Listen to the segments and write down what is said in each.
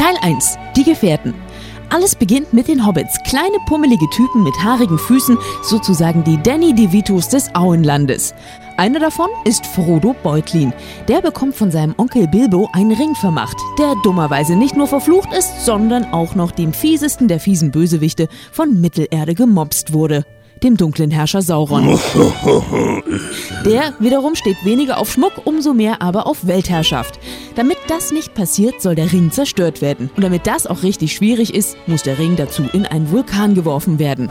Teil 1. Die Gefährten. Alles beginnt mit den Hobbits, kleine pummelige Typen mit haarigen Füßen, sozusagen die Danny DeVitos des Auenlandes. Einer davon ist Frodo Beutlin. Der bekommt von seinem Onkel Bilbo einen Ring vermacht, der dummerweise nicht nur verflucht ist, sondern auch noch dem fiesesten der fiesen Bösewichte von Mittelerde gemobst wurde dem dunklen Herrscher Sauron. Der wiederum steht weniger auf Schmuck, umso mehr aber auf Weltherrschaft. Damit das nicht passiert, soll der Ring zerstört werden. Und damit das auch richtig schwierig ist, muss der Ring dazu in einen Vulkan geworfen werden.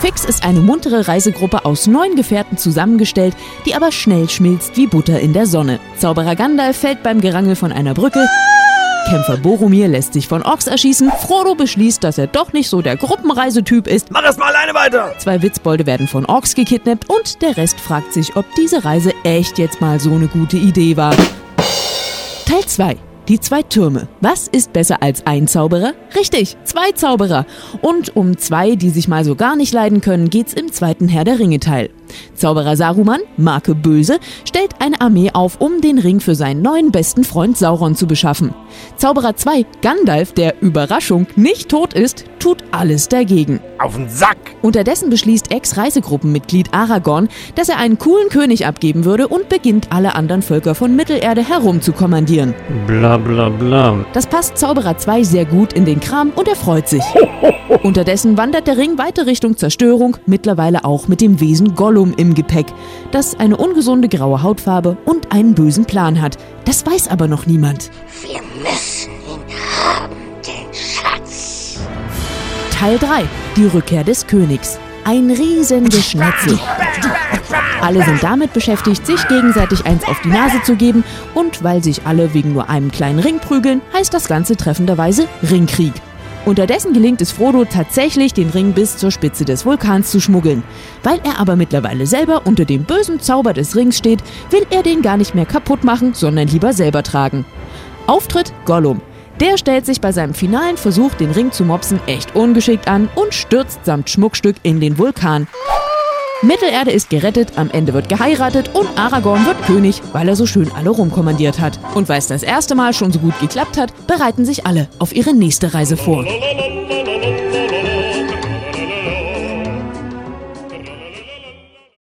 Fix ist eine muntere Reisegruppe aus neun Gefährten zusammengestellt, die aber schnell schmilzt wie Butter in der Sonne. Zauberer Gandalf fällt beim Gerangel von einer Brücke, Kämpfer Boromir lässt sich von Orks erschießen. Frodo beschließt, dass er doch nicht so der Gruppenreisetyp ist. Mach es mal alleine weiter! Zwei Witzbolde werden von Orks gekidnappt und der Rest fragt sich, ob diese Reise echt jetzt mal so eine gute Idee war. Teil 2 die zwei Türme. Was ist besser als ein Zauberer? Richtig, zwei Zauberer. Und um zwei, die sich mal so gar nicht leiden können, geht's im zweiten Herr der Ringe Teil. Zauberer Saruman, Marke Böse, stellt eine Armee auf, um den Ring für seinen neuen besten Freund Sauron zu beschaffen. Zauberer 2, Gandalf, der Überraschung nicht tot ist, tut alles dagegen. Auf den Sack! Unterdessen beschließt Ex-Reisegruppenmitglied Aragorn, dass er einen coolen König abgeben würde und beginnt alle anderen Völker von Mittelerde herum zu kommandieren. Bla bla bla. Das passt Zauberer 2 sehr gut in den Kram und er freut sich. Unterdessen wandert der Ring weiter Richtung Zerstörung, mittlerweile auch mit dem Wesen Gollum im Gepäck, das eine ungesunde graue Hautfarbe und einen bösen Plan hat. Das weiß aber noch niemand. Wir müssen ihn haben, den Schatz. Teil 3. Die Rückkehr des Königs. Ein Riesengeschnetzel. Alle sind damit beschäftigt, sich gegenseitig eins auf die Nase zu geben und weil sich alle wegen nur einem kleinen Ring prügeln, heißt das Ganze treffenderweise Ringkrieg. Unterdessen gelingt es Frodo tatsächlich, den Ring bis zur Spitze des Vulkans zu schmuggeln. Weil er aber mittlerweile selber unter dem bösen Zauber des Rings steht, will er den gar nicht mehr kaputt machen, sondern lieber selber tragen. Auftritt Gollum. Der stellt sich bei seinem finalen Versuch, den Ring zu mopsen, echt ungeschickt an und stürzt samt Schmuckstück in den Vulkan. Mittelerde ist gerettet, am Ende wird geheiratet und Aragorn wird König, weil er so schön alle rumkommandiert hat. Und weil es das erste Mal schon so gut geklappt hat, bereiten sich alle auf ihre nächste Reise vor.